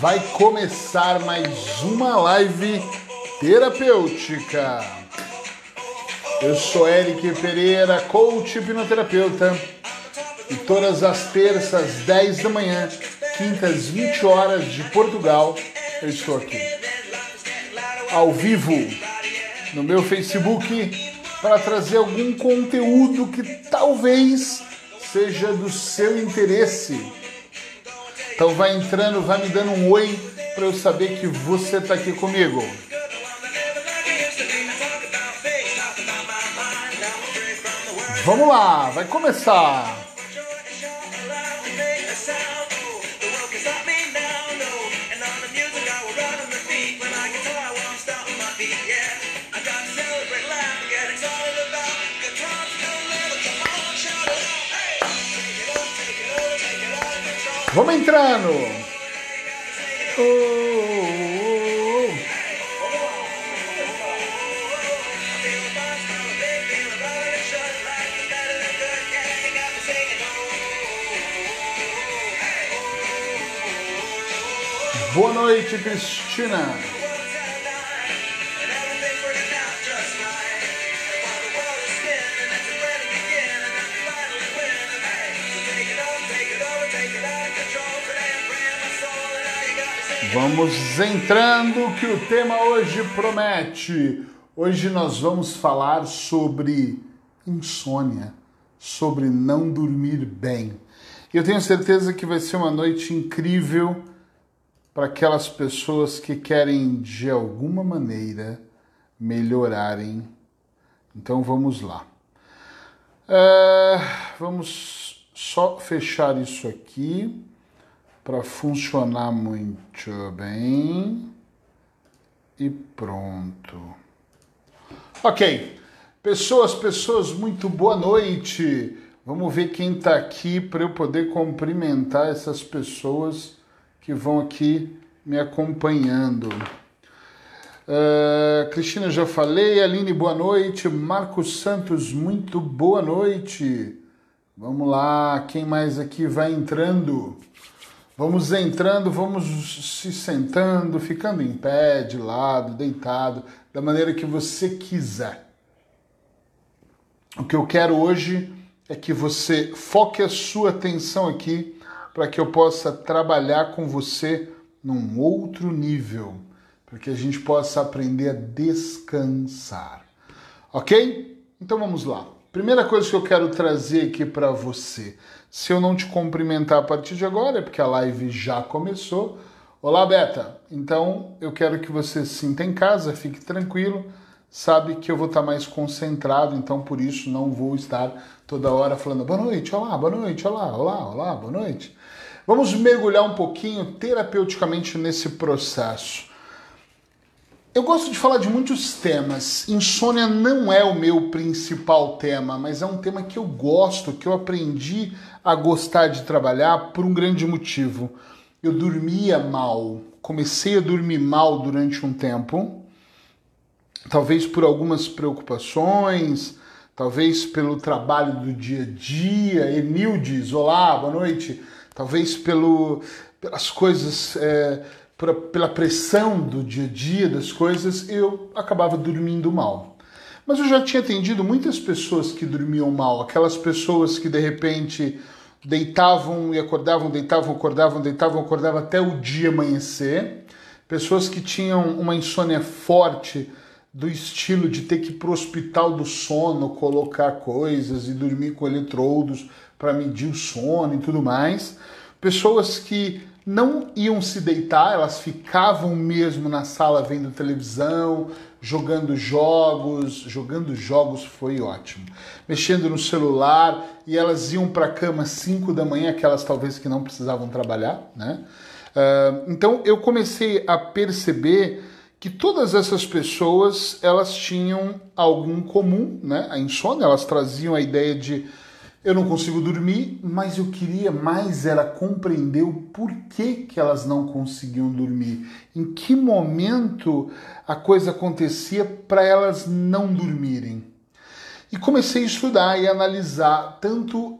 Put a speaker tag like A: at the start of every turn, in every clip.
A: Vai começar mais uma live terapêutica. Eu sou Eric Pereira, coach hipnoterapeuta, e todas as terças, 10 da manhã, quintas, 20 horas de Portugal, eu estou aqui. Ao vivo no meu Facebook para trazer algum conteúdo que talvez seja do seu interesse. Então vai entrando, vai me dando um oi para eu saber que você está aqui comigo. Vamos lá, vai começar. Vamos entrando. Oh, oh, oh. Boa noite, Cristina. Vamos entrando que o tema hoje promete. Hoje nós vamos falar sobre insônia, sobre não dormir bem. Eu tenho certeza que vai ser uma noite incrível para aquelas pessoas que querem de alguma maneira melhorarem. Então vamos lá. É, vamos só fechar isso aqui para funcionar muito bem. E pronto. Ok. Pessoas, pessoas, muito boa noite. Vamos ver quem está aqui para eu poder cumprimentar essas pessoas que vão aqui me acompanhando. Uh, Cristina, já falei. Aline, boa noite. Marcos Santos, muito boa noite. Vamos lá, quem mais aqui vai entrando? Vamos entrando, vamos se sentando, ficando em pé, de lado, deitado, da maneira que você quiser. O que eu quero hoje é que você foque a sua atenção aqui para que eu possa trabalhar com você num outro nível, para que a gente possa aprender a descansar. Ok? Então vamos lá. Primeira coisa que eu quero trazer aqui para você. Se eu não te cumprimentar a partir de agora, é porque a live já começou. Olá, Beta. Então, eu quero que você se sinta em casa, fique tranquilo. Sabe que eu vou estar mais concentrado, então por isso não vou estar toda hora falando boa noite, olá, boa noite, olá, olá, olá, boa noite. Vamos mergulhar um pouquinho terapeuticamente nesse processo. Eu gosto de falar de muitos temas. Insônia não é o meu principal tema, mas é um tema que eu gosto, que eu aprendi a gostar de trabalhar por um grande motivo. Eu dormia mal, comecei a dormir mal durante um tempo, talvez por algumas preocupações, talvez pelo trabalho do dia a dia. Emildes, olá, boa noite. Talvez pelo, pelas coisas. É, pela pressão do dia a dia das coisas, eu acabava dormindo mal. Mas eu já tinha atendido muitas pessoas que dormiam mal, aquelas pessoas que de repente deitavam e acordavam, deitavam, acordavam, deitavam, acordavam até o dia amanhecer, pessoas que tinham uma insônia forte do estilo de ter que ir para o hospital do sono, colocar coisas e dormir com eletrodos para medir o sono e tudo mais, pessoas que não iam se deitar, elas ficavam mesmo na sala vendo televisão, jogando jogos, jogando jogos foi ótimo, mexendo no celular e elas iam para a cama às 5 da manhã, aquelas talvez que não precisavam trabalhar, né? Uh, então eu comecei a perceber que todas essas pessoas elas tinham algum comum, né? A insônia, elas traziam a ideia de eu não consigo dormir, mas eu queria mais era compreender o porquê que elas não conseguiam dormir. Em que momento a coisa acontecia para elas não dormirem. E comecei a estudar e analisar tanto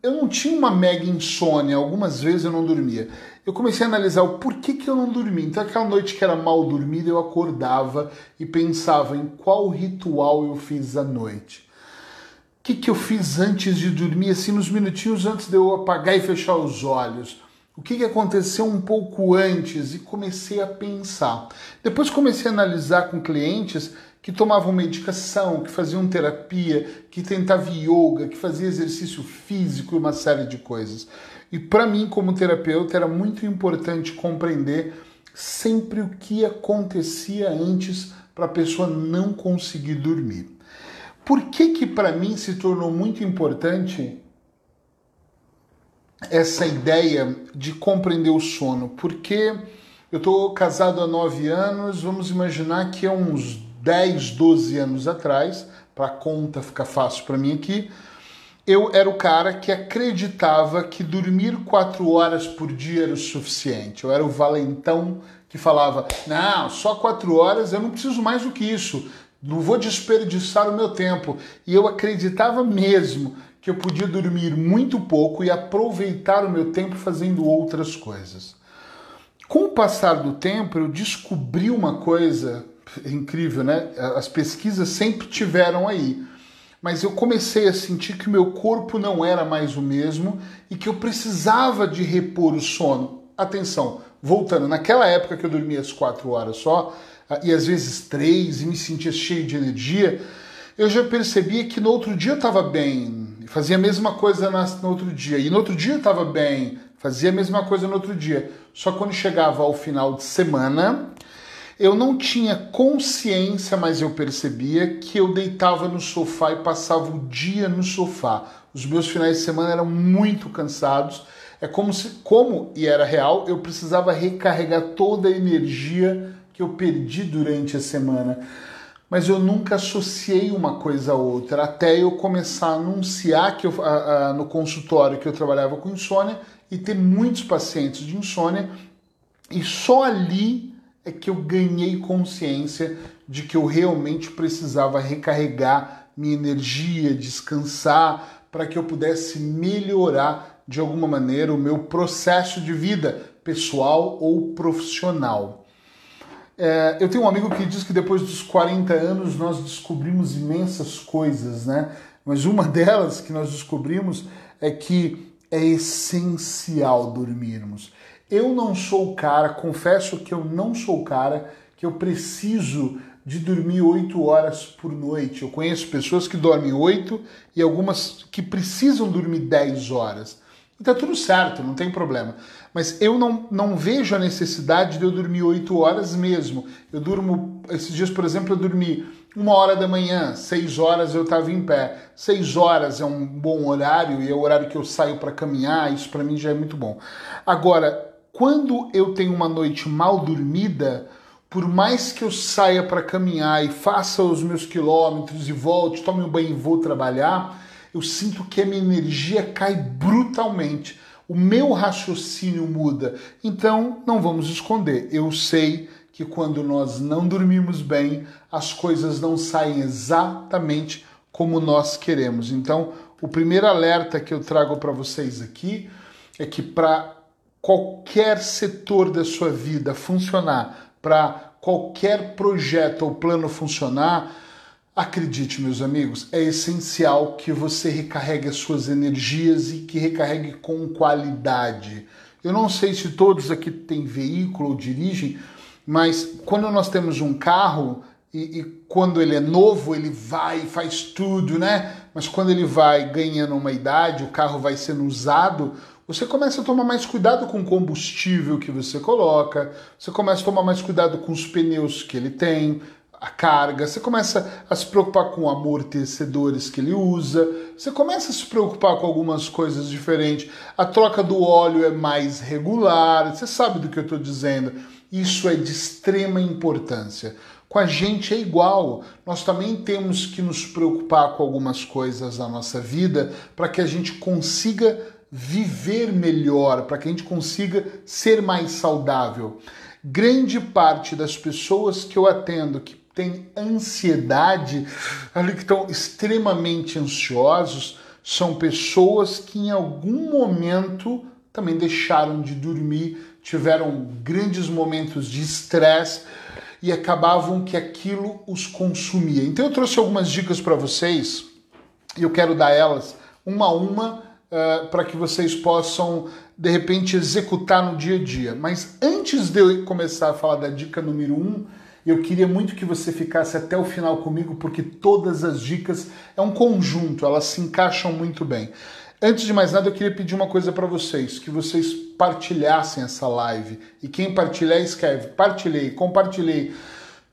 A: eu não tinha uma mega insônia, algumas vezes eu não dormia. eu comecei a analisar o porquê que eu não dormi. Então, aquela noite que era mal dormida, eu acordava e pensava em qual ritual eu fiz à noite. Que, que eu fiz antes de dormir, assim, nos minutinhos antes de eu apagar e fechar os olhos? O que, que aconteceu um pouco antes? E comecei a pensar. Depois comecei a analisar com clientes que tomavam medicação, que faziam terapia, que tentavam yoga, que faziam exercício físico e uma série de coisas. E para mim, como terapeuta, era muito importante compreender sempre o que acontecia antes para a pessoa não conseguir dormir. Por que que para mim se tornou muito importante essa ideia de compreender o sono? Porque eu estou casado há nove anos, vamos imaginar que é uns 10, 12 anos atrás, para a conta ficar fácil para mim aqui, eu era o cara que acreditava que dormir quatro horas por dia era o suficiente. Eu era o valentão que falava: não, só quatro horas, eu não preciso mais do que isso, não vou desperdiçar o meu tempo. E eu acreditava mesmo que eu podia dormir muito pouco e aproveitar o meu tempo fazendo outras coisas. Com o passar do tempo, eu descobri uma coisa incrível, né? As pesquisas sempre tiveram aí mas eu comecei a sentir que o meu corpo não era mais o mesmo e que eu precisava de repor o sono. Atenção, voltando, naquela época que eu dormia as quatro horas só, ah, e às vezes três, e me sentia cheio de energia, eu já percebia que no outro dia eu estava bem, fazia a mesma coisa no outro dia, e no outro dia eu estava bem, fazia a mesma coisa no outro dia. Só quando chegava ao final de semana, eu não tinha consciência, mas eu percebia que eu deitava no sofá e passava o dia no sofá. Os meus finais de semana eram muito cansados. É como se, como e era real, eu precisava recarregar toda a energia que eu perdi durante a semana. Mas eu nunca associei uma coisa a outra, até eu começar a anunciar que eu, a, a, no consultório que eu trabalhava com insônia e ter muitos pacientes de insônia, e só ali é que eu ganhei consciência de que eu realmente precisava recarregar minha energia, descansar, para que eu pudesse melhorar de alguma maneira o meu processo de vida, pessoal ou profissional. É, eu tenho um amigo que diz que depois dos 40 anos nós descobrimos imensas coisas, né? Mas uma delas que nós descobrimos é que é essencial dormirmos. Eu não sou o cara, confesso que eu não sou o cara que eu preciso de dormir 8 horas por noite. Eu conheço pessoas que dormem 8 e algumas que precisam dormir 10 horas. E tá tudo certo, não tem problema. Mas eu não, não vejo a necessidade de eu dormir 8 horas mesmo. Eu durmo, esses dias, por exemplo, eu dormi uma hora da manhã, 6 horas eu estava em pé. 6 horas é um bom horário e é o horário que eu saio para caminhar, isso para mim já é muito bom. Agora, quando eu tenho uma noite mal dormida, por mais que eu saia para caminhar e faça os meus quilômetros e volte, tome um banho e vou trabalhar, eu sinto que a minha energia cai brutalmente. O meu raciocínio muda. Então, não vamos esconder. Eu sei que quando nós não dormimos bem, as coisas não saem exatamente como nós queremos. Então, o primeiro alerta que eu trago para vocês aqui é que para qualquer setor da sua vida funcionar, para qualquer projeto ou plano funcionar, acredite, meus amigos, é essencial que você recarregue as suas energias e que recarregue com qualidade. Eu não sei se todos aqui têm veículo ou dirigem, mas quando nós temos um carro e, e quando ele é novo, ele vai e faz tudo, né? Mas quando ele vai ganhando uma idade, o carro vai sendo usado, você começa a tomar mais cuidado com o combustível que você coloca, você começa a tomar mais cuidado com os pneus que ele tem, a carga, você começa a se preocupar com amortecedores que ele usa, você começa a se preocupar com algumas coisas diferentes, a troca do óleo é mais regular, você sabe do que eu estou dizendo. Isso é de extrema importância. Com a gente é igual. Nós também temos que nos preocupar com algumas coisas na nossa vida para que a gente consiga viver melhor, para que a gente consiga ser mais saudável. Grande parte das pessoas que eu atendo que têm ansiedade, ali que estão extremamente ansiosos, são pessoas que em algum momento também deixaram de dormir, tiveram grandes momentos de estresse e acabavam que aquilo os consumia. Então eu trouxe algumas dicas para vocês e eu quero dar elas uma a uma uh, para que vocês possam de repente executar no dia a dia. Mas antes de eu começar a falar da dica número um, eu queria muito que você ficasse até o final comigo, porque todas as dicas é um conjunto, elas se encaixam muito bem. Antes de mais nada, eu queria pedir uma coisa para vocês, que vocês partilhassem essa live. E quem partilhar, escreve partilhei, compartilhei,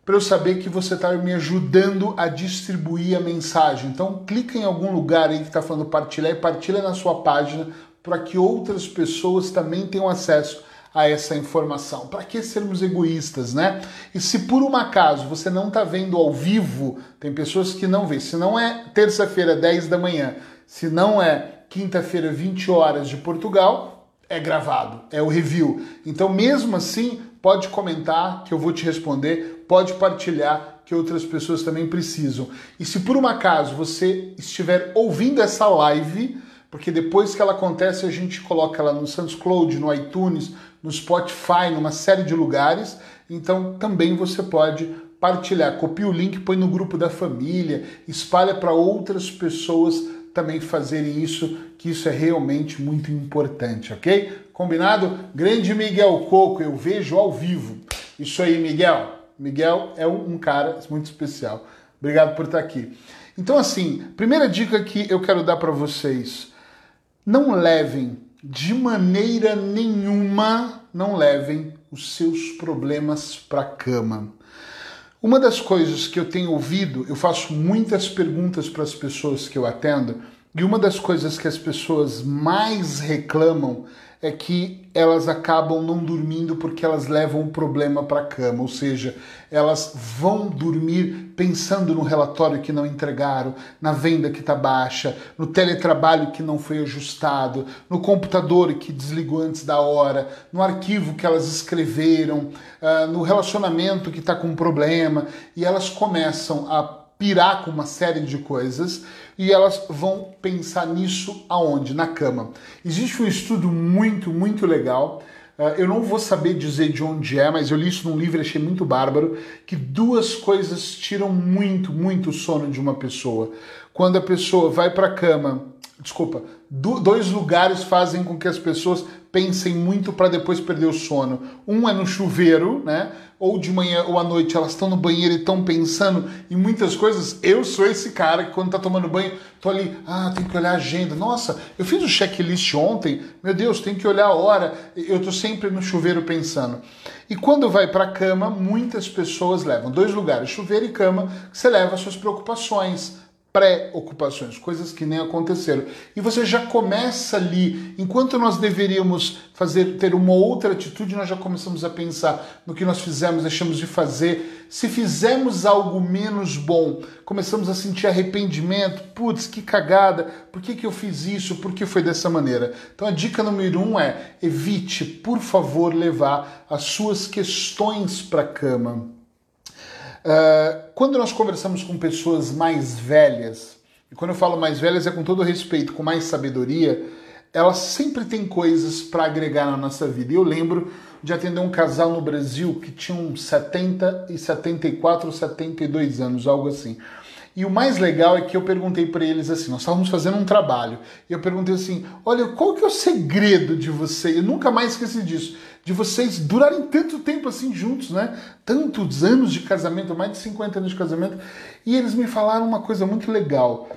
A: para eu saber que você está me ajudando a distribuir a mensagem. Então, clica em algum lugar aí que está falando partilhar e partilha na sua página para que outras pessoas também tenham acesso a essa informação. Para que sermos egoístas, né? E se por um acaso você não está vendo ao vivo, tem pessoas que não vê. Se não é terça-feira, 10 da manhã, se não é quinta-feira, 20 horas de Portugal, é gravado, é o review. Então, mesmo assim, pode comentar que eu vou te responder, pode partilhar que outras pessoas também precisam. E se por um acaso você estiver ouvindo essa live, porque depois que ela acontece a gente coloca ela no SoundCloud, no iTunes, no Spotify, numa série de lugares, então também você pode partilhar, copia o link, põe no grupo da família, espalha para outras pessoas também fazerem isso, que isso é realmente muito importante, ok? Combinado? Grande Miguel Coco, eu vejo ao vivo. Isso aí, Miguel. Miguel é um cara muito especial. Obrigado por estar aqui. Então, assim, primeira dica que eu quero dar para vocês: não levem de maneira nenhuma, não levem os seus problemas para a cama. Uma das coisas que eu tenho ouvido, eu faço muitas perguntas para as pessoas que eu atendo, e uma das coisas que as pessoas mais reclamam é que elas acabam não dormindo porque elas levam o problema para a cama, ou seja, elas vão dormir pensando no relatório que não entregaram, na venda que está baixa, no teletrabalho que não foi ajustado, no computador que desligou antes da hora, no arquivo que elas escreveram, uh, no relacionamento que está com problema, e elas começam a pirar com uma série de coisas e elas vão pensar nisso aonde? Na cama. Existe um estudo muito, muito legal. Uh, eu não vou saber dizer de onde é, mas eu li isso num livro e achei muito bárbaro, que duas coisas tiram muito, muito sono de uma pessoa. Quando a pessoa vai para a cama, desculpa, do, dois lugares fazem com que as pessoas pensem muito para depois perder o sono. Um é no chuveiro, né? Ou de manhã ou à noite elas estão no banheiro e estão pensando em muitas coisas. Eu sou esse cara que quando tá tomando banho, tô ali, ah, tem que olhar a agenda. Nossa, eu fiz o checklist ontem. Meu Deus, tem que olhar a hora. Eu tô sempre no chuveiro pensando. E quando vai para cama, muitas pessoas levam dois lugares, chuveiro e cama, que você leva suas preocupações pré-ocupações, coisas que nem aconteceram. E você já começa ali, enquanto nós deveríamos fazer ter uma outra atitude, nós já começamos a pensar no que nós fizemos, deixamos de fazer. Se fizemos algo menos bom, começamos a sentir arrependimento, putz, que cagada, por que, que eu fiz isso, por que foi dessa maneira? Então a dica número um é evite, por favor, levar as suas questões para a cama Uh, quando nós conversamos com pessoas mais velhas, e quando eu falo mais velhas é com todo respeito, com mais sabedoria, elas sempre têm coisas para agregar na nossa vida. E eu lembro de atender um casal no Brasil que tinham 70 e 74 ou 72 anos, algo assim. E o mais legal é que eu perguntei para eles assim, nós estávamos fazendo um trabalho, e eu perguntei assim, olha, qual que é o segredo de você? Eu nunca mais esqueci disso, de vocês durarem tanto tempo assim juntos, né? Tantos anos de casamento, mais de 50 anos de casamento, e eles me falaram uma coisa muito legal.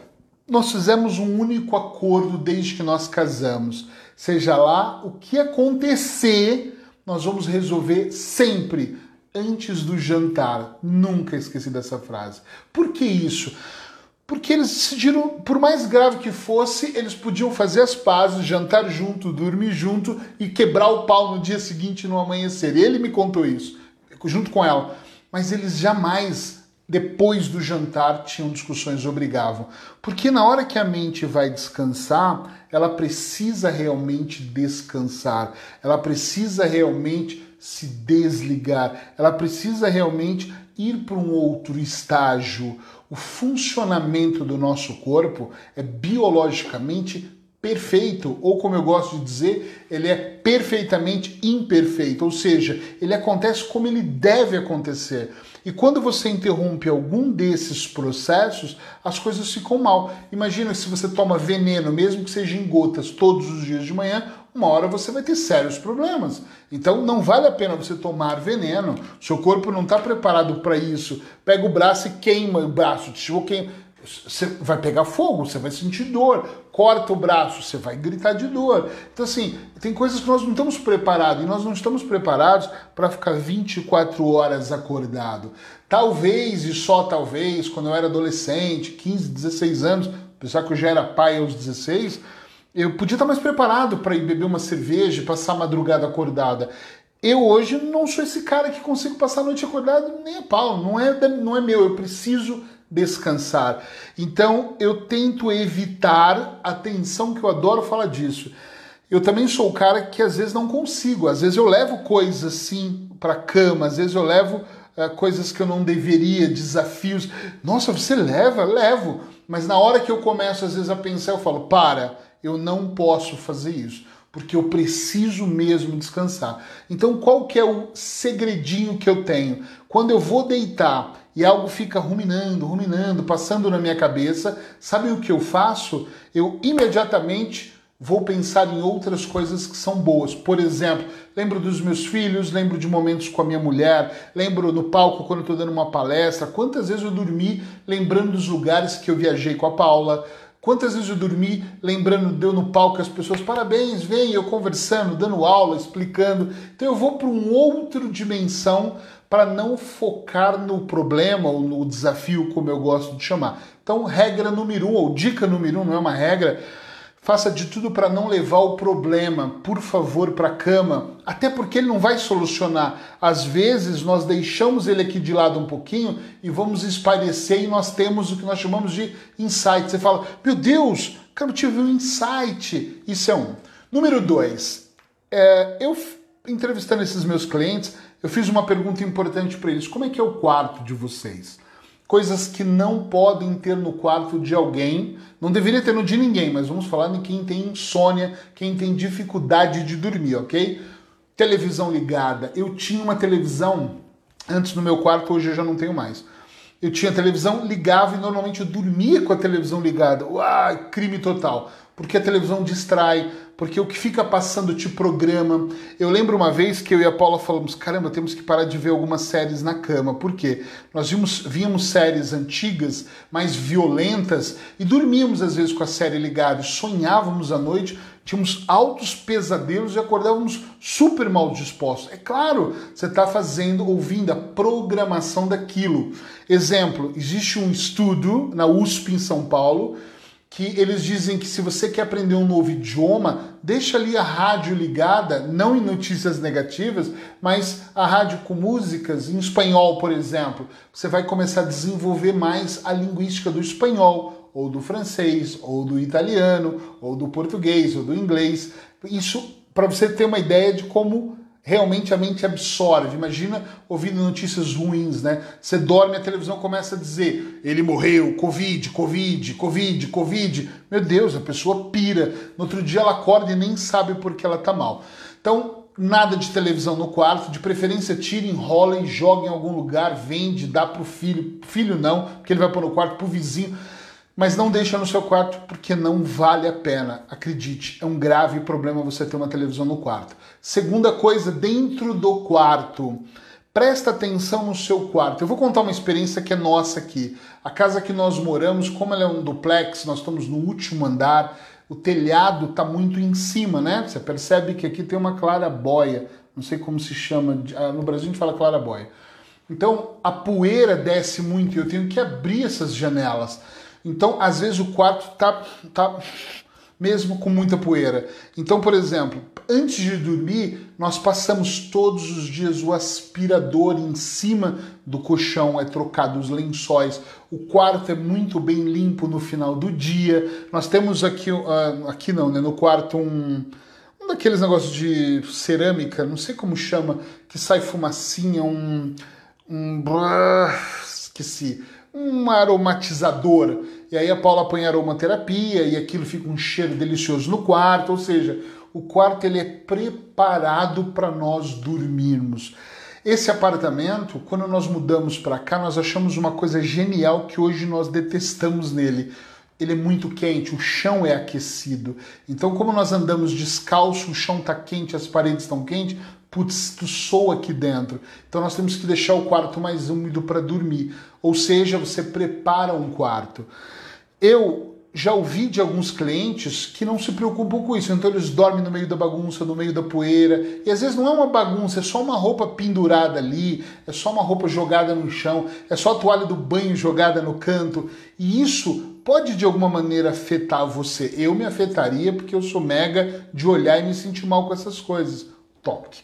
A: Nós fizemos um único acordo desde que nós casamos. Seja lá o que acontecer, nós vamos resolver sempre antes do jantar. Nunca esqueci dessa frase. Por que isso? Porque eles decidiram, por mais grave que fosse, eles podiam fazer as pazes, jantar junto, dormir junto e quebrar o pau no dia seguinte no amanhecer. Ele me contou isso, junto com ela. Mas eles jamais, depois do jantar, tinham discussões, obrigavam. Porque na hora que a mente vai descansar, ela precisa realmente descansar. Ela precisa realmente se desligar, ela precisa realmente ir para um outro estágio. O funcionamento do nosso corpo é biologicamente perfeito, ou como eu gosto de dizer, ele é perfeitamente imperfeito, ou seja, ele acontece como ele deve acontecer. E quando você interrompe algum desses processos, as coisas ficam mal. Imagina se você toma veneno, mesmo que seja em gotas, todos os dias de manhã, uma hora você vai ter sérios problemas. Então não vale a pena você tomar veneno. Seu corpo não está preparado para isso. Pega o braço e queima o braço. Tipo, queima você vai pegar fogo, você vai sentir dor, corta o braço, você vai gritar de dor. Então, assim, tem coisas que nós não estamos preparados, e nós não estamos preparados para ficar 24 horas acordado. Talvez, e só talvez, quando eu era adolescente, 15, 16 anos, apesar que eu já era pai aos 16, eu podia estar mais preparado para ir beber uma cerveja e passar a madrugada acordada. Eu hoje não sou esse cara que consigo passar a noite acordado nem a pau, não é, não é meu, eu preciso descansar. Então eu tento evitar a tensão que eu adoro falar disso. Eu também sou o cara que às vezes não consigo, às vezes eu levo coisas assim para cama, às vezes eu levo uh, coisas que eu não deveria, desafios. Nossa, você leva? Levo. Mas na hora que eu começo às vezes a pensar, eu falo: "Para, eu não posso fazer isso" porque eu preciso mesmo descansar. Então, qual que é o segredinho que eu tenho? Quando eu vou deitar e algo fica ruminando, ruminando, passando na minha cabeça, sabe o que eu faço? Eu imediatamente vou pensar em outras coisas que são boas. Por exemplo, lembro dos meus filhos, lembro de momentos com a minha mulher, lembro no palco quando estou dando uma palestra, quantas vezes eu dormi lembrando dos lugares que eu viajei com a Paula, Quantas vezes eu dormi lembrando, deu no palco as pessoas, parabéns, vem, eu conversando, dando aula, explicando. Então eu vou para uma outra dimensão para não focar no problema ou no desafio, como eu gosto de chamar. Então, regra número um, ou dica número um, não é uma regra, faça de tudo para não levar o problema, por favor, para a cama, até porque ele não vai solucionar. Às vezes nós deixamos ele aqui de lado um pouquinho e vamos espairecer e nós temos o que nós chamamos de insight. Você fala, meu Deus, cara, eu tive um insight. Isso é um. Número dois, é, eu entrevistando esses meus clientes, eu fiz uma pergunta importante para eles: como é que é o quarto de vocês? Coisas que não podem ter no quarto de alguém, não deveria ter no de ninguém, mas vamos falar de quem tem insônia, quem tem dificuldade de dormir, ok? Televisão ligada. Eu tinha uma televisão antes no meu quarto, hoje eu já não tenho mais. Eu tinha televisão, ligava e normalmente eu dormia com a televisão ligada. Uau, crime total. Porque a televisão distrai, porque o que fica passando te programa. Eu lembro uma vez que eu e a Paula falamos: caramba, temos que parar de ver algumas séries na cama. Por quê? Nós vimos, víamos séries antigas, mais violentas, e dormíamos às vezes com a série ligada, sonhávamos à noite, tínhamos altos pesadelos e acordávamos super mal dispostos. É claro, você está fazendo, ouvindo a programação daquilo. Exemplo: existe um estudo na USP em São Paulo que eles dizem que se você quer aprender um novo idioma, deixa ali a rádio ligada, não em notícias negativas, mas a rádio com músicas em espanhol, por exemplo. Você vai começar a desenvolver mais a linguística do espanhol, ou do francês, ou do italiano, ou do português, ou do inglês. Isso para você ter uma ideia de como realmente a mente absorve. Imagina ouvindo notícias ruins, né? Você dorme, a televisão começa a dizer: ele morreu, Covid, Covid, Covid, Covid. Meu Deus, a pessoa pira. No outro dia ela acorda e nem sabe por que ela tá mal. Então, nada de televisão no quarto, de preferência tire, enrola e joga em algum lugar, vende, dá pro filho. Filho não, porque ele vai pôr no quarto pro vizinho mas não deixa no seu quarto porque não vale a pena. Acredite, é um grave problema você ter uma televisão no quarto. Segunda coisa, dentro do quarto. Presta atenção no seu quarto. Eu vou contar uma experiência que é nossa aqui. A casa que nós moramos, como ela é um duplex, nós estamos no último andar, o telhado está muito em cima, né? Você percebe que aqui tem uma clarabóia. Não sei como se chama. Ah, no Brasil a gente fala clarabóia. Então a poeira desce muito e eu tenho que abrir essas janelas. Então, às vezes, o quarto tá, tá mesmo com muita poeira. Então, por exemplo, antes de dormir, nós passamos todos os dias o aspirador em cima do colchão, é trocado os lençóis. O quarto é muito bem limpo no final do dia. Nós temos aqui, uh, aqui não, né, no quarto um, um daqueles negócios de cerâmica, não sei como chama, que sai fumacinha, um, um esqueci um aromatizador. e aí a Paula põe aromaterapia e aquilo fica um cheiro delicioso no quarto, ou seja, o quarto ele é preparado para nós dormirmos. Esse apartamento, quando nós mudamos para cá, nós achamos uma coisa genial que hoje nós detestamos nele. Ele é muito quente, o chão é aquecido. Então, como nós andamos descalço, o chão está quente, as paredes estão quentes, putz, tu soa aqui dentro. Então nós temos que deixar o quarto mais úmido para dormir. Ou seja, você prepara um quarto. Eu já ouvi de alguns clientes que não se preocupam com isso, então eles dormem no meio da bagunça, no meio da poeira, e às vezes não é uma bagunça, é só uma roupa pendurada ali, é só uma roupa jogada no chão, é só a toalha do banho jogada no canto, e isso pode de alguma maneira afetar você. Eu me afetaria porque eu sou mega de olhar e me sentir mal com essas coisas. Toque.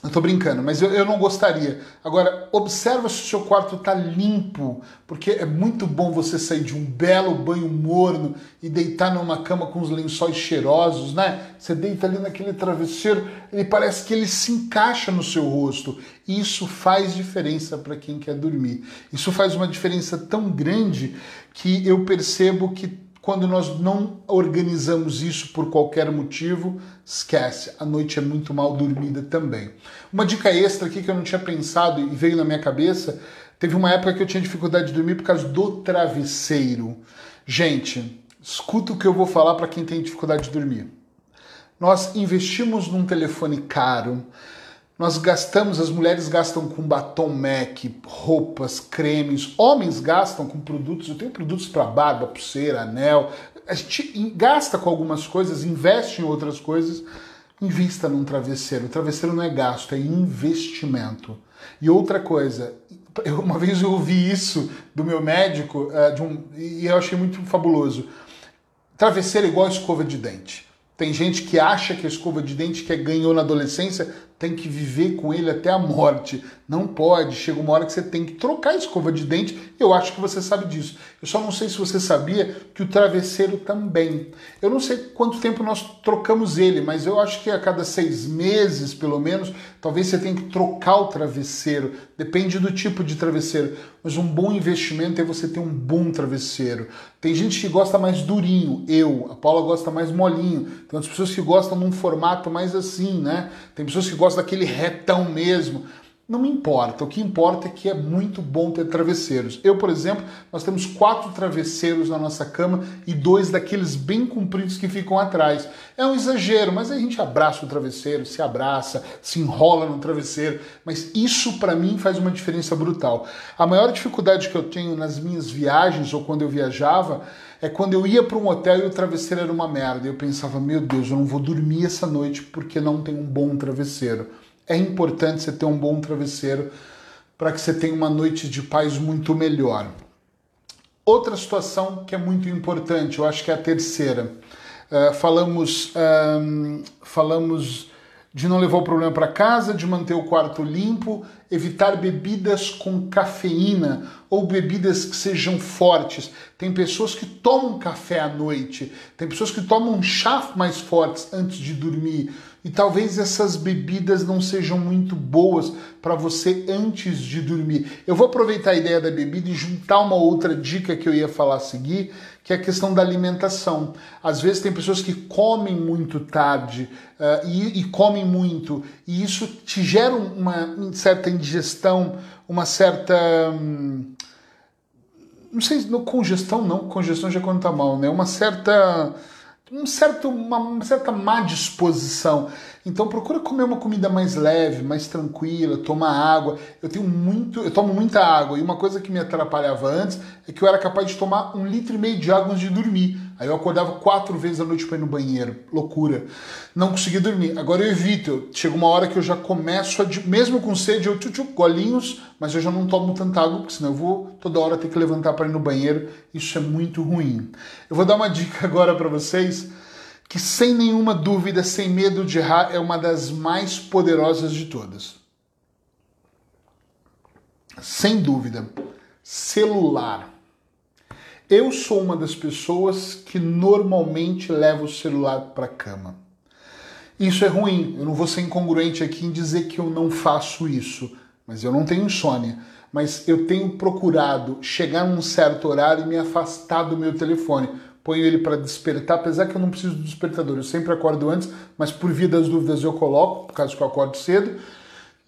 A: Eu tô brincando, mas eu, eu não gostaria. Agora, observa se o seu quarto tá limpo, porque é muito bom você sair de um belo banho morno e deitar numa cama com os lençóis cheirosos, né? Você deita ali naquele travesseiro, ele parece que ele se encaixa no seu rosto. Isso faz diferença para quem quer dormir. Isso faz uma diferença tão grande que eu percebo que quando nós não organizamos isso por qualquer motivo, esquece, a noite é muito mal dormida também. Uma dica extra aqui que eu não tinha pensado e veio na minha cabeça, teve uma época que eu tinha dificuldade de dormir por causa do travesseiro. Gente, escuta o que eu vou falar para quem tem dificuldade de dormir. Nós investimos num telefone caro, nós gastamos, as mulheres gastam com batom MAC, roupas, cremes, homens gastam com produtos, eu tenho produtos para barba, pulseira, anel. A gente gasta com algumas coisas, investe em outras coisas. Invista num travesseiro. O travesseiro não é gasto, é investimento. E outra coisa, eu, uma vez eu ouvi isso do meu médico uh, um, e eu achei muito fabuloso. Travesseiro é igual escova de dente. Tem gente que acha que a escova de dente que ganhou na adolescência tem que viver com ele até a morte. Não pode. Chega uma hora que você tem que trocar a escova de dente. Eu acho que você sabe disso. Eu só não sei se você sabia que o travesseiro também. Eu não sei quanto tempo nós trocamos ele, mas eu acho que a cada seis meses, pelo menos, talvez você tenha que trocar o travesseiro. Depende do tipo de travesseiro. Mas um bom investimento é você ter um bom travesseiro. Tem gente que gosta mais durinho. Eu. A Paula gosta mais molinho. Tem outras pessoas que gostam num formato mais assim, né? Tem pessoas que gostam gosto daquele retão mesmo. Não me importa, o que importa é que é muito bom ter travesseiros. Eu, por exemplo, nós temos quatro travesseiros na nossa cama e dois daqueles bem compridos que ficam atrás. É um exagero, mas a gente abraça o travesseiro, se abraça, se enrola no travesseiro, mas isso para mim faz uma diferença brutal. A maior dificuldade que eu tenho nas minhas viagens ou quando eu viajava é quando eu ia para um hotel e o travesseiro era uma merda. Eu pensava, meu Deus, eu não vou dormir essa noite porque não tem um bom travesseiro. É importante você ter um bom travesseiro para que você tenha uma noite de paz muito melhor. Outra situação que é muito importante, eu acho que é a terceira. Uh, falamos, um, falamos de não levar o problema para casa, de manter o quarto limpo, evitar bebidas com cafeína ou bebidas que sejam fortes. Tem pessoas que tomam café à noite, tem pessoas que tomam chá mais fortes antes de dormir. E talvez essas bebidas não sejam muito boas para você antes de dormir. Eu vou aproveitar a ideia da bebida e juntar uma outra dica que eu ia falar a seguir, que é a questão da alimentação. Às vezes tem pessoas que comem muito tarde uh, e, e, comem muito, e isso te gera uma certa indigestão, uma certa. Hum, não sei, no, congestão não, congestão já conta mal, né? Uma certa um certo, uma, certa má disposição. Então procura comer uma comida mais leve, mais tranquila, tomar água. Eu tenho muito, eu tomo muita água e uma coisa que me atrapalhava antes é que eu era capaz de tomar um litro e meio de água antes de dormir. Aí eu acordava quatro vezes à noite para ir no banheiro. Loucura. Não conseguia dormir. Agora eu evito. Chega uma hora que eu já começo a. Mesmo com sede, eu tchu, tchu, golinhos, mas eu já não tomo tanta água, porque senão eu vou toda hora ter que levantar para ir no banheiro. Isso é muito ruim. Eu vou dar uma dica agora para vocês que, sem nenhuma dúvida, sem medo de errar, é uma das mais poderosas de todas. Sem dúvida. Celular. Eu sou uma das pessoas que normalmente leva o celular para a cama. Isso é ruim, eu não vou ser incongruente aqui em dizer que eu não faço isso, mas eu não tenho insônia. mas eu tenho procurado chegar num certo horário e me afastar do meu telefone. Ponho ele para despertar, apesar que eu não preciso do despertador, eu sempre acordo antes, mas por via das dúvidas eu coloco, por causa que eu acordo cedo.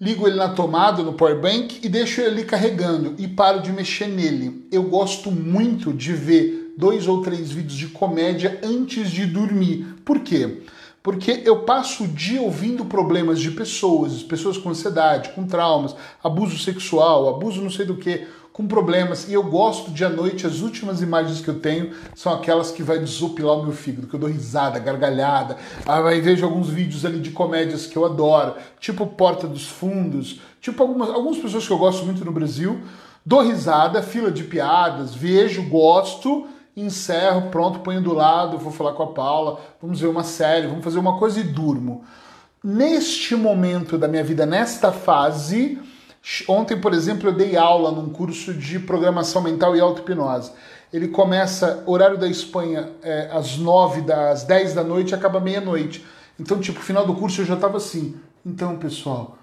A: Ligo ele na tomada, no power bank e deixo ele ali carregando e paro de mexer nele. Eu gosto muito de ver dois ou três vídeos de comédia antes de dormir. Por quê? Porque eu passo o dia ouvindo problemas de pessoas, pessoas com ansiedade, com traumas, abuso sexual, abuso não sei do que, com problemas. E eu gosto de à noite, as últimas imagens que eu tenho são aquelas que vai desopilar o meu fígado, que eu dou risada, gargalhada. Aí vejo alguns vídeos ali de comédias que eu adoro, tipo Porta dos Fundos, tipo algumas, algumas pessoas que eu gosto muito no Brasil. Dou risada, fila de piadas, vejo, gosto encerro, pronto, ponho do lado, vou falar com a Paula, vamos ver uma série, vamos fazer uma coisa e durmo. Neste momento da minha vida, nesta fase, ontem, por exemplo, eu dei aula num curso de programação mental e auto-hipnose. Ele começa, horário da Espanha, é, às nove das dez da noite acaba meia-noite. Então, tipo, final do curso eu já tava assim. Então, pessoal,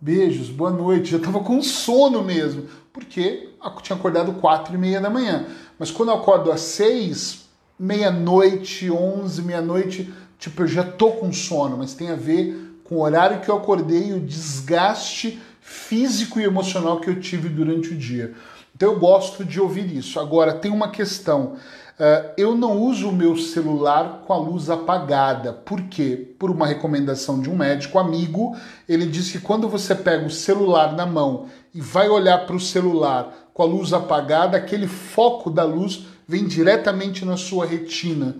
A: beijos, boa noite. Já tava com sono mesmo, porque tinha acordado quatro e meia da manhã. Mas quando eu acordo às seis, meia-noite, onze, meia-noite, tipo, eu já tô com sono, mas tem a ver com o horário que eu acordei e o desgaste físico e emocional que eu tive durante o dia. Então eu gosto de ouvir isso. Agora, tem uma questão. Uh, eu não uso o meu celular com a luz apagada. Por quê? Por uma recomendação de um médico amigo, ele disse que quando você pega o celular na mão e vai olhar para o celular com a luz apagada, aquele foco da luz vem diretamente na sua retina.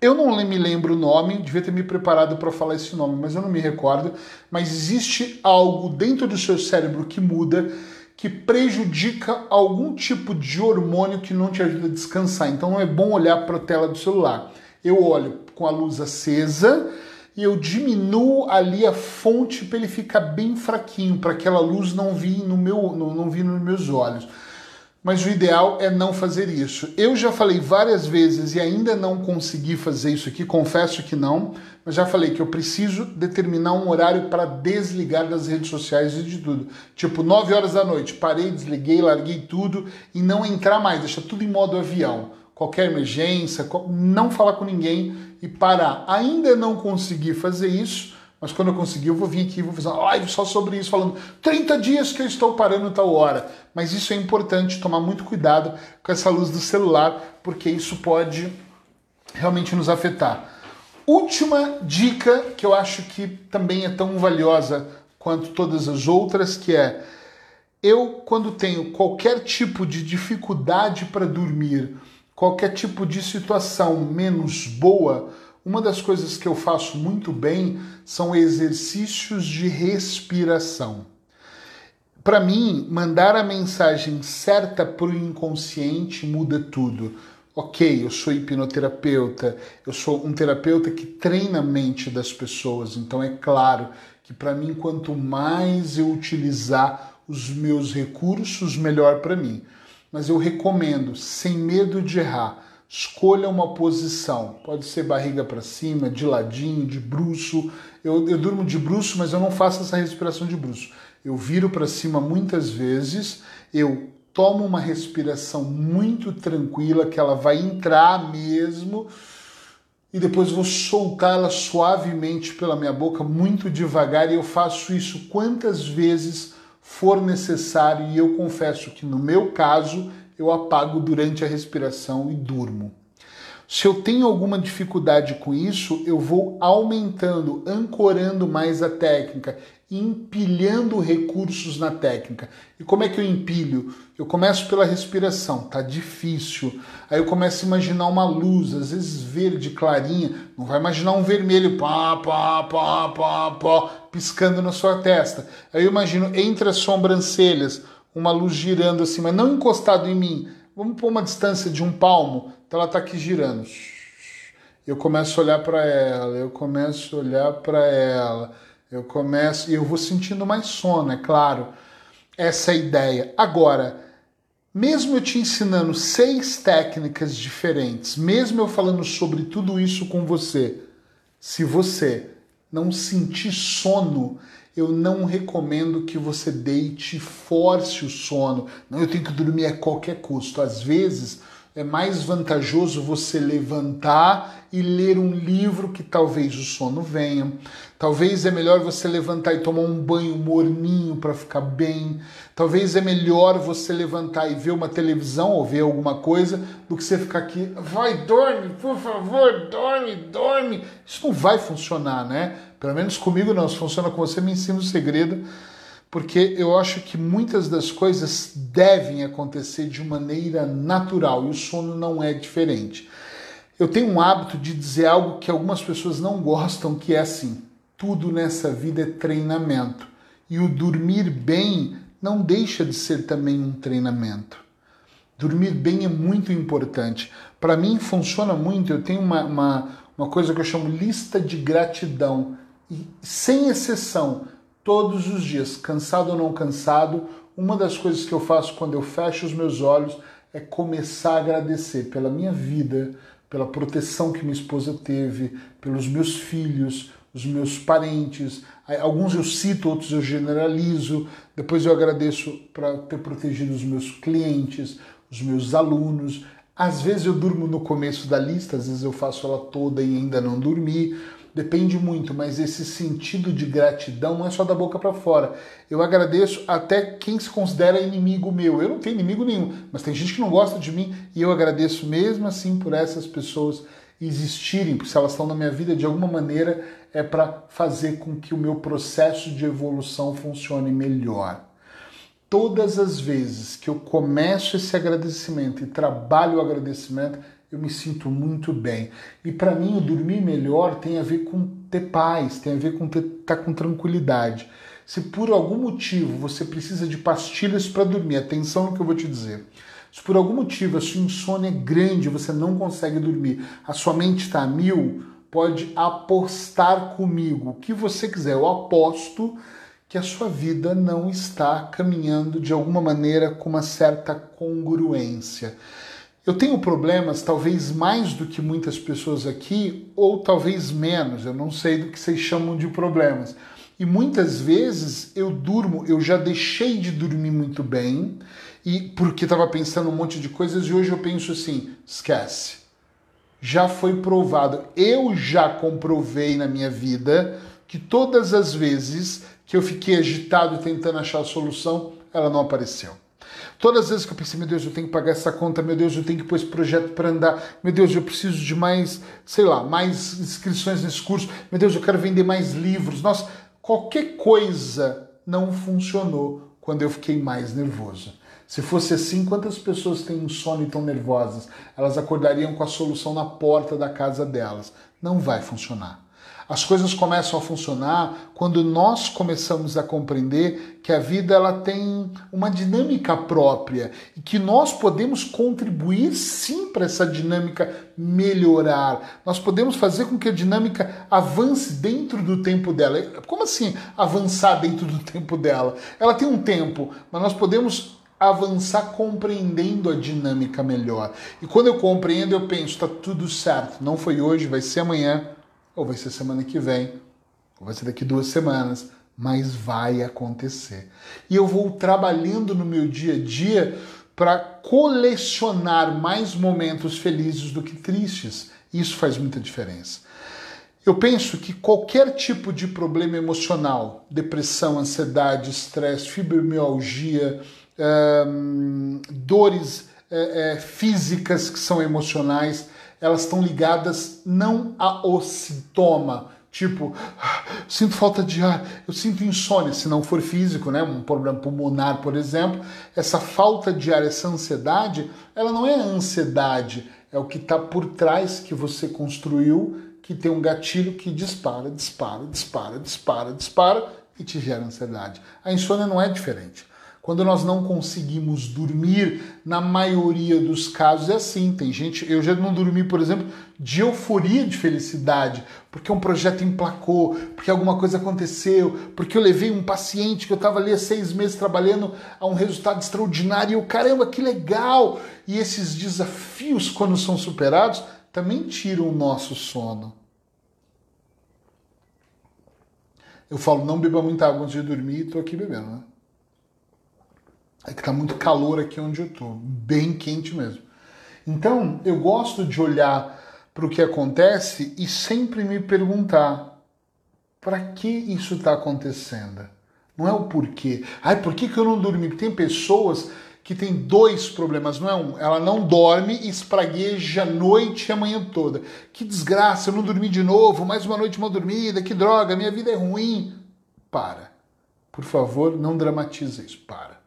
A: Eu não me lembro o nome, devia ter me preparado para falar esse nome, mas eu não me recordo. Mas existe algo dentro do seu cérebro que muda, que prejudica algum tipo de hormônio que não te ajuda a descansar. Então não é bom olhar para a tela do celular. Eu olho com a luz acesa e eu diminuo ali a fonte para ele ficar bem fraquinho, para aquela luz não vir no meu, não, não vir nos meus olhos. Mas o ideal é não fazer isso. Eu já falei várias vezes e ainda não consegui fazer isso aqui, confesso que não, mas já falei que eu preciso determinar um horário para desligar das redes sociais e de tudo. Tipo, 9 horas da noite, parei, desliguei, larguei tudo e não entrar mais, deixar tudo em modo avião. Qualquer emergência, não falar com ninguém e parar. Ainda não consegui fazer isso, mas quando eu conseguir, eu vou vir aqui e vou fazer uma live só sobre isso, falando 30 dias que eu estou parando tal hora. Mas isso é importante, tomar muito cuidado com essa luz do celular, porque isso pode realmente nos afetar. Última dica que eu acho que também é tão valiosa quanto todas as outras, que é eu quando tenho qualquer tipo de dificuldade para dormir, qualquer tipo de situação menos boa, uma das coisas que eu faço muito bem são exercícios de respiração. Para mim, mandar a mensagem certa para o inconsciente muda tudo. Ok, eu sou hipnoterapeuta, eu sou um terapeuta que treina a mente das pessoas, então é claro que para mim, quanto mais eu utilizar os meus recursos, melhor para mim. Mas eu recomendo, sem medo de errar, Escolha uma posição. Pode ser barriga para cima, de ladinho, de bruço. Eu, eu durmo de bruço, mas eu não faço essa respiração de bruço. Eu viro para cima muitas vezes, eu tomo uma respiração muito tranquila, que ela vai entrar mesmo, e depois vou soltar ela suavemente pela minha boca, muito devagar, e eu faço isso quantas vezes for necessário, e eu confesso que no meu caso eu apago durante a respiração e durmo. Se eu tenho alguma dificuldade com isso, eu vou aumentando, ancorando mais a técnica, empilhando recursos na técnica. E como é que eu empilho? Eu começo pela respiração, tá difícil. Aí eu começo a imaginar uma luz, às vezes verde, clarinha. Não vai imaginar um vermelho, pá, pá, pá, pá, pá, piscando na sua testa. Aí eu imagino entre as sobrancelhas uma luz girando assim, mas não encostado em mim. Vamos pôr uma distância de um palmo, então ela está aqui girando. Eu começo a olhar para ela, eu começo a olhar para ela, eu começo e eu vou sentindo mais sono, é claro. Essa é a ideia. Agora, mesmo eu te ensinando seis técnicas diferentes, mesmo eu falando sobre tudo isso com você, se você não sentir sono eu não recomendo que você deite e force o sono. Não, eu tenho que dormir a qualquer custo. Às vezes é mais vantajoso você levantar e ler um livro que talvez o sono venha. Talvez é melhor você levantar e tomar um banho morninho para ficar bem. Talvez é melhor você levantar e ver uma televisão ou ver alguma coisa do que você ficar aqui, vai, dorme, por favor, dorme, dorme. Isso não vai funcionar, né? Pelo menos comigo não. Se funciona com você, me ensina o segredo porque eu acho que muitas das coisas devem acontecer de maneira natural e o sono não é diferente. Eu tenho um hábito de dizer algo que algumas pessoas não gostam, que é assim: tudo nessa vida é treinamento. E o dormir bem não deixa de ser também um treinamento. Dormir bem é muito importante. Para mim funciona muito. Eu tenho uma, uma, uma coisa que eu chamo lista de gratidão. E sem exceção, todos os dias, cansado ou não cansado, uma das coisas que eu faço quando eu fecho os meus olhos é começar a agradecer pela minha vida, pela proteção que minha esposa teve, pelos meus filhos, os meus parentes. Alguns eu cito, outros eu generalizo. Depois eu agradeço para ter protegido os meus clientes, os meus alunos. Às vezes eu durmo no começo da lista, às vezes eu faço ela toda e ainda não dormi depende muito, mas esse sentido de gratidão não é só da boca para fora. Eu agradeço até quem se considera inimigo meu. Eu não tenho inimigo nenhum, mas tem gente que não gosta de mim e eu agradeço mesmo assim por essas pessoas existirem, porque se elas estão na minha vida de alguma maneira é para fazer com que o meu processo de evolução funcione melhor. Todas as vezes que eu começo esse agradecimento e trabalho o agradecimento, eu me sinto muito bem. E para mim, o dormir melhor tem a ver com ter paz, tem a ver com estar tá com tranquilidade. Se por algum motivo você precisa de pastilhas para dormir, atenção no que eu vou te dizer. Se por algum motivo a sua insônia é grande, você não consegue dormir, a sua mente está a mil, pode apostar comigo o que você quiser. Eu aposto que a sua vida não está caminhando de alguma maneira com uma certa congruência. Eu tenho problemas, talvez mais do que muitas pessoas aqui, ou talvez menos, eu não sei do que vocês chamam de problemas. E muitas vezes eu durmo, eu já deixei de dormir muito bem, e porque estava pensando um monte de coisas, e hoje eu penso assim: esquece. Já foi provado, eu já comprovei na minha vida que todas as vezes que eu fiquei agitado tentando achar a solução, ela não apareceu. Todas as vezes que eu pensei, meu Deus, eu tenho que pagar essa conta, meu Deus, eu tenho que pôr esse projeto para andar, meu Deus, eu preciso de mais, sei lá, mais inscrições nesse curso, meu Deus, eu quero vender mais livros. Nossa, qualquer coisa não funcionou quando eu fiquei mais nervoso. Se fosse assim, quantas pessoas têm sono e tão nervosas? Elas acordariam com a solução na porta da casa delas. Não vai funcionar. As coisas começam a funcionar quando nós começamos a compreender que a vida ela tem uma dinâmica própria e que nós podemos contribuir sim para essa dinâmica melhorar. Nós podemos fazer com que a dinâmica avance dentro do tempo dela. Como assim avançar dentro do tempo dela? Ela tem um tempo, mas nós podemos avançar compreendendo a dinâmica melhor. E quando eu compreendo, eu penso, está tudo certo. Não foi hoje, vai ser amanhã ou vai ser semana que vem, ou vai ser daqui duas semanas, mas vai acontecer. E eu vou trabalhando no meu dia a dia para colecionar mais momentos felizes do que tristes. Isso faz muita diferença. Eu penso que qualquer tipo de problema emocional, depressão, ansiedade, estresse, fibromialgia, hum, dores é, é, físicas que são emocionais, elas estão ligadas não ao sintoma, tipo, sinto falta de ar, eu sinto insônia, se não for físico, né, um problema pulmonar, por exemplo, essa falta de ar, essa ansiedade, ela não é ansiedade, é o que está por trás que você construiu, que tem um gatilho que dispara, dispara, dispara, dispara, dispara e te gera ansiedade. A insônia não é diferente. Quando nós não conseguimos dormir, na maioria dos casos é assim. Tem gente, eu já não dormi, por exemplo, de euforia de felicidade, porque um projeto emplacou, porque alguma coisa aconteceu, porque eu levei um paciente que eu estava ali há seis meses trabalhando a um resultado extraordinário e eu, caramba, que legal! E esses desafios, quando são superados, também tiram o nosso sono. Eu falo, não beba muita água antes de dormir e tô aqui bebendo, né? É que tá muito calor aqui onde eu tô, bem quente mesmo. Então, eu gosto de olhar para o que acontece e sempre me perguntar: para que isso está acontecendo? Não é o porquê. Ai, por que, que eu não dormi? Tem pessoas que têm dois problemas, não é um. Ela não dorme e espragueja a noite e a manhã toda. Que desgraça, eu não dormi de novo, mais uma noite mal dormida, que droga, minha vida é ruim. Para. Por favor, não dramatize isso. Para.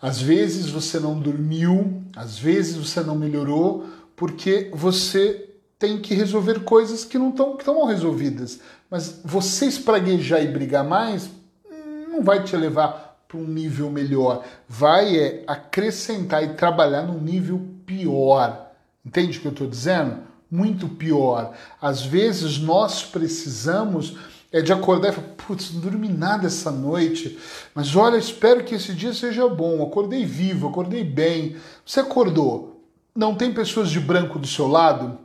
A: Às vezes você não dormiu, às vezes você não melhorou, porque você tem que resolver coisas que não estão mal resolvidas. Mas você espraguejar e brigar mais, não vai te levar para um nível melhor, vai é, acrescentar e trabalhar num nível pior. Entende o que eu estou dizendo? Muito pior. Às vezes nós precisamos é de acordar e falar, putz, não dormi nada essa noite, mas olha, espero que esse dia seja bom. Acordei vivo, acordei bem. Você acordou? Não tem pessoas de branco do seu lado?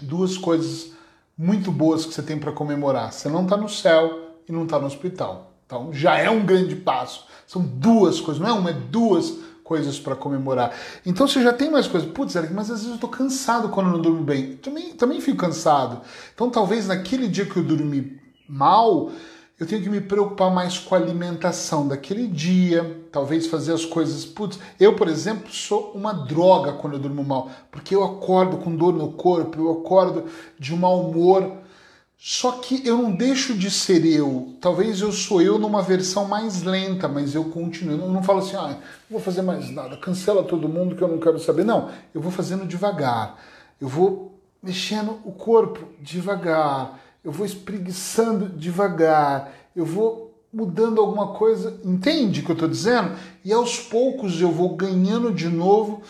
A: Duas coisas muito boas que você tem para comemorar. Você não está no céu e não está no hospital. Então já é um grande passo. São duas coisas, não é uma, é duas coisas para comemorar. Então você já tem mais coisas. Putz, Eric, mas às vezes eu estou cansado quando eu não durmo bem. Também, também fico cansado. Então talvez naquele dia que eu dormi mal, eu tenho que me preocupar mais com a alimentação daquele dia, talvez fazer as coisas. Putz, eu, por exemplo, sou uma droga quando eu durmo mal, porque eu acordo com dor no corpo, eu acordo de um mau humor. Só que eu não deixo de ser eu. Talvez eu sou eu numa versão mais lenta, mas eu continuo. Eu não falo assim, ah, não vou fazer mais nada, cancela todo mundo que eu não quero saber. Não, eu vou fazendo devagar. Eu vou mexendo o corpo devagar. Eu vou espreguiçando devagar. Eu vou mudando alguma coisa. Entende o que eu estou dizendo? E aos poucos eu vou ganhando de novo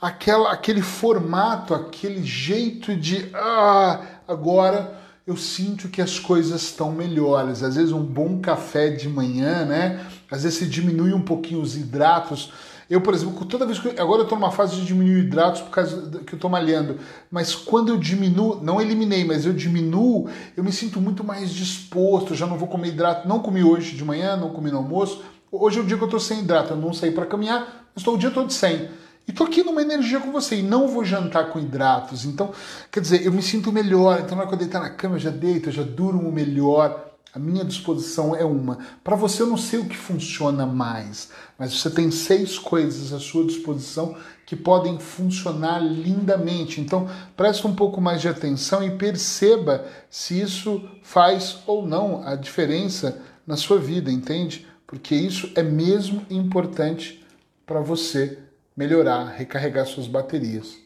A: aquela, aquele formato, aquele jeito de ah, agora eu sinto que as coisas estão melhores. Às vezes um bom café de manhã, né? Às vezes se diminui um pouquinho os hidratos. Eu, por exemplo, toda vez que eu, agora eu estou numa fase de diminuir hidratos por causa que eu estou malhando, mas quando eu diminuo, não eliminei, mas eu diminuo, eu me sinto muito mais disposto. Eu já não vou comer hidrato, não comi hoje de manhã, não comi no almoço. Hoje é o dia que eu estou sem hidrato, eu não saí para caminhar, estou o dia todo sem. E tô aqui numa energia com você e não vou jantar com hidratos. Então, quer dizer, eu me sinto melhor. Então, na hora que eu deitar na cama, eu já deito, eu já durmo melhor. A minha disposição é uma. Para você, eu não sei o que funciona mais, mas você tem seis coisas à sua disposição que podem funcionar lindamente. Então, preste um pouco mais de atenção e perceba se isso faz ou não a diferença na sua vida, entende? Porque isso é mesmo importante para você melhorar, recarregar suas baterias.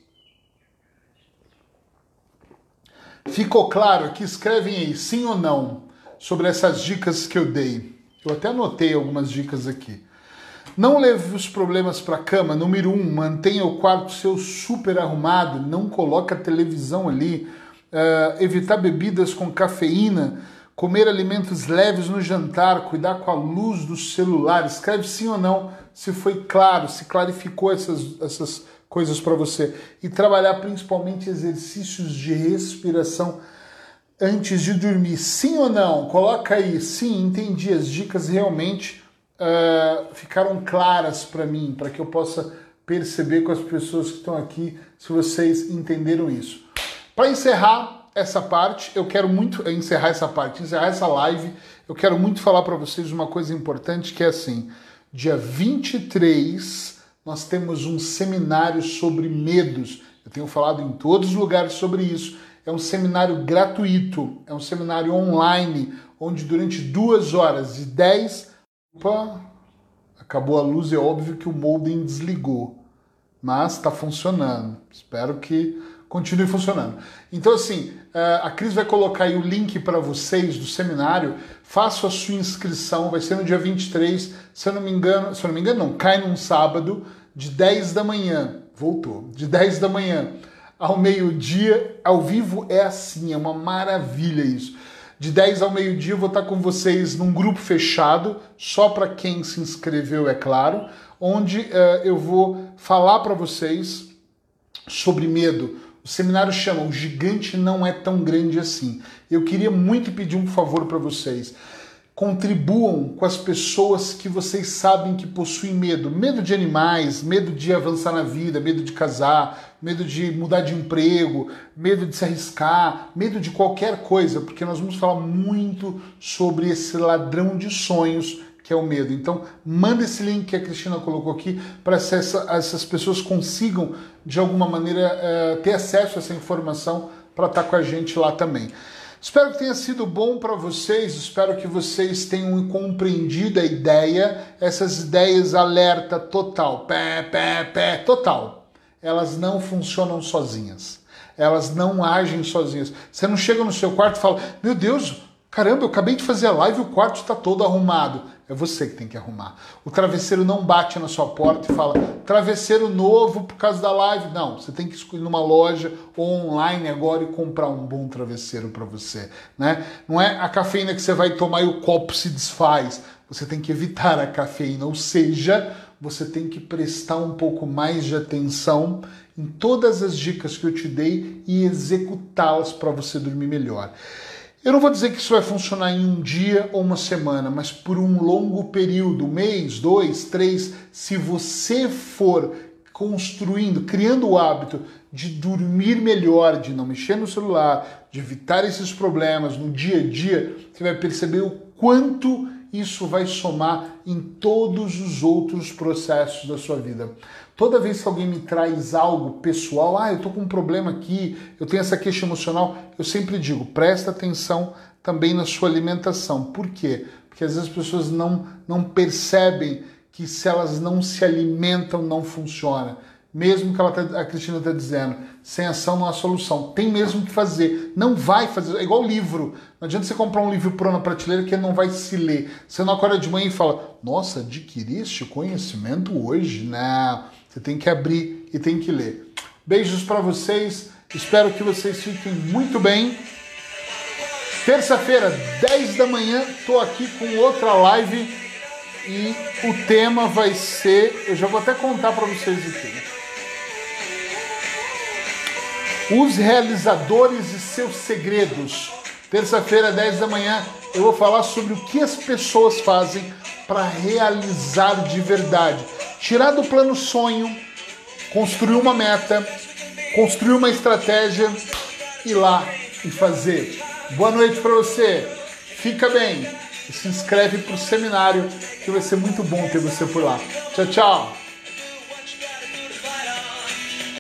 A: Ficou claro aqui? Escrevem aí sim ou não sobre essas dicas que eu dei. Eu até anotei algumas dicas aqui. Não leve os problemas para a cama. Número um, mantenha o quarto seu super arrumado. Não coloque a televisão ali. Uh, evitar bebidas com cafeína. Comer alimentos leves no jantar. Cuidar com a luz do celular. Escreve sim ou não se foi claro, se clarificou essas, essas coisas para você. E trabalhar principalmente exercícios de respiração antes de dormir. Sim ou não? Coloca aí. Sim, entendi. As dicas realmente uh, ficaram claras para mim, para que eu possa perceber com as pessoas que estão aqui se vocês entenderam isso. Para encerrar essa parte, eu quero muito encerrar essa parte, encerrar essa live. Eu quero muito falar para vocês uma coisa importante que é assim dia 23, nós temos um seminário sobre medos. Eu tenho falado em todos os lugares sobre isso. É um seminário gratuito, é um seminário online, onde durante duas horas, de 10. Opa, acabou a luz, é óbvio que o modem desligou. Mas está funcionando. Espero que continue funcionando. Então, assim, eh, a Cris vai colocar aí o link para vocês do seminário. Faça a sua inscrição, vai ser no dia 23, se eu não me engano, se eu não me engano, não, cai num sábado, de 10 da manhã. Voltou, de 10 da manhã ao meio-dia, ao vivo é assim, é uma maravilha isso. De 10 ao meio-dia eu vou estar com vocês num grupo fechado, só para quem se inscreveu, é claro, onde uh, eu vou falar para vocês sobre medo, o seminário chama O Gigante Não É Tão Grande Assim. Eu queria muito pedir um favor para vocês. contribuam com as pessoas que vocês sabem que possuem medo. Medo de animais, medo de avançar na vida, medo de casar, medo de mudar de emprego, medo de se arriscar, medo de qualquer coisa, porque nós vamos falar muito sobre esse ladrão de sonhos que é o medo. Então, manda esse link que a Cristina colocou aqui para que essa, essas pessoas consigam, de alguma maneira, uh, ter acesso a essa informação para estar com a gente lá também. Espero que tenha sido bom para vocês, espero que vocês tenham compreendido a ideia, essas ideias alerta total, pé, pé, pé, total. Elas não funcionam sozinhas. Elas não agem sozinhas. Você não chega no seu quarto e fala: Meu Deus, caramba, eu acabei de fazer a live e o quarto está todo arrumado. É você que tem que arrumar. O travesseiro não bate na sua porta e fala travesseiro novo por causa da live. Não, você tem que escolher numa loja ou online agora e comprar um bom travesseiro para você, né? Não é a cafeína que você vai tomar e o copo se desfaz. Você tem que evitar a cafeína, ou seja, você tem que prestar um pouco mais de atenção em todas as dicas que eu te dei e executá-las para você dormir melhor. Eu não vou dizer que isso vai funcionar em um dia ou uma semana, mas por um longo período, mês, dois, três, se você for construindo, criando o hábito de dormir melhor, de não mexer no celular, de evitar esses problemas no dia a dia, você vai perceber o quanto isso vai somar em todos os outros processos da sua vida. Toda vez que alguém me traz algo pessoal, ah, eu tô com um problema aqui, eu tenho essa queixa emocional, eu sempre digo, presta atenção também na sua alimentação. Por quê? Porque às vezes as pessoas não, não percebem que se elas não se alimentam, não funciona. Mesmo que ela tá, a Cristina está dizendo, sem ação não há solução. Tem mesmo que fazer. Não vai fazer. É igual livro. Não adianta você comprar um livro pronto na prateleira que não vai se ler. Você não acorda de manhã e fala, nossa, adquiri este conhecimento hoje. Não. Você tem que abrir e tem que ler. Beijos para vocês. Espero que vocês fiquem muito bem. Terça-feira, 10 da manhã, tô aqui com outra live e o tema vai ser, eu já vou até contar para vocês aqui. Os realizadores e seus segredos. Terça-feira, 10 da manhã, eu vou falar sobre o que as pessoas fazem para realizar de verdade tirar do plano sonho, construir uma meta, construir uma estratégia, ir lá e fazer. Boa noite para você. Fica bem. E se inscreve para o seminário, que vai ser muito bom ter você por lá. Tchau, tchau.